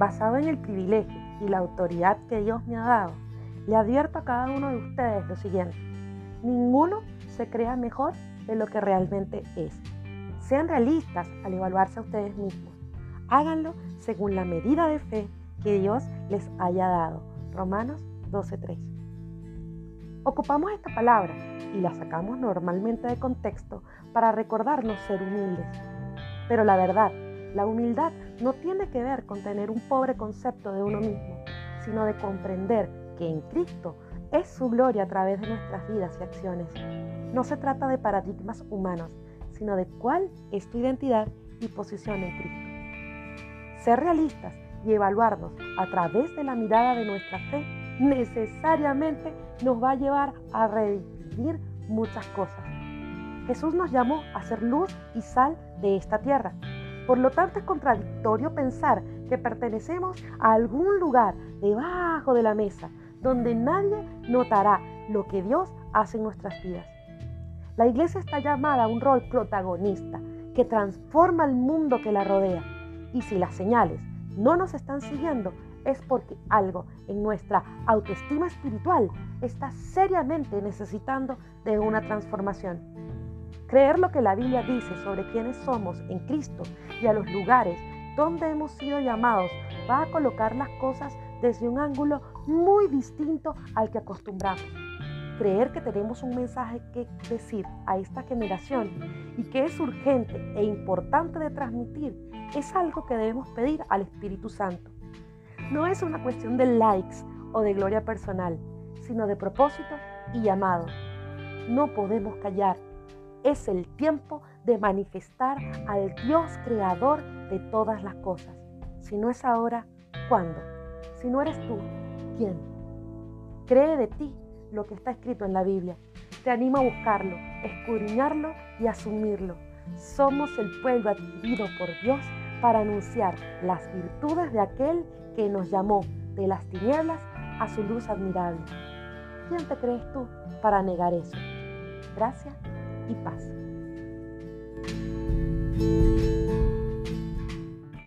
basado en el privilegio y la autoridad que Dios me ha dado, le advierto a cada uno de ustedes lo siguiente. Ninguno se crea mejor de lo que realmente es. Sean realistas al evaluarse a ustedes mismos. Háganlo según la medida de fe que Dios les haya dado. Romanos 12:3. Ocupamos esta palabra y la sacamos normalmente de contexto para recordarnos ser humildes. Pero la verdad, la humildad no tiene que ver con tener un pobre concepto de uno mismo, sino de comprender que en Cristo es su gloria a través de nuestras vidas y acciones. No se trata de paradigmas humanos, sino de cuál es tu identidad y posición en Cristo. Ser realistas y evaluarnos a través de la mirada de nuestra fe necesariamente nos va a llevar a redefinir muchas cosas. Jesús nos llamó a ser luz y sal de esta tierra. Por lo tanto es contradictorio pensar que pertenecemos a algún lugar debajo de la mesa donde nadie notará lo que Dios hace en nuestras vidas. La iglesia está llamada a un rol protagonista que transforma el mundo que la rodea. Y si las señales no nos están siguiendo, es porque algo en nuestra autoestima espiritual está seriamente necesitando de una transformación. Creer lo que la Biblia dice sobre quiénes somos en Cristo y a los lugares donde hemos sido llamados va a colocar las cosas desde un ángulo muy distinto al que acostumbramos. Creer que tenemos un mensaje que decir a esta generación y que es urgente e importante de transmitir es algo que debemos pedir al Espíritu Santo. No es una cuestión de likes o de gloria personal, sino de propósito y llamado. No podemos callar. Es el tiempo de manifestar al Dios creador de todas las cosas. Si no es ahora, ¿cuándo? Si no eres tú, ¿quién? Cree de ti lo que está escrito en la Biblia. Te animo a buscarlo, escudriñarlo y asumirlo. Somos el pueblo adquirido por Dios para anunciar las virtudes de aquel que nos llamó de las tinieblas a su luz admirable. ¿Quién te crees tú para negar eso? Gracias y paz.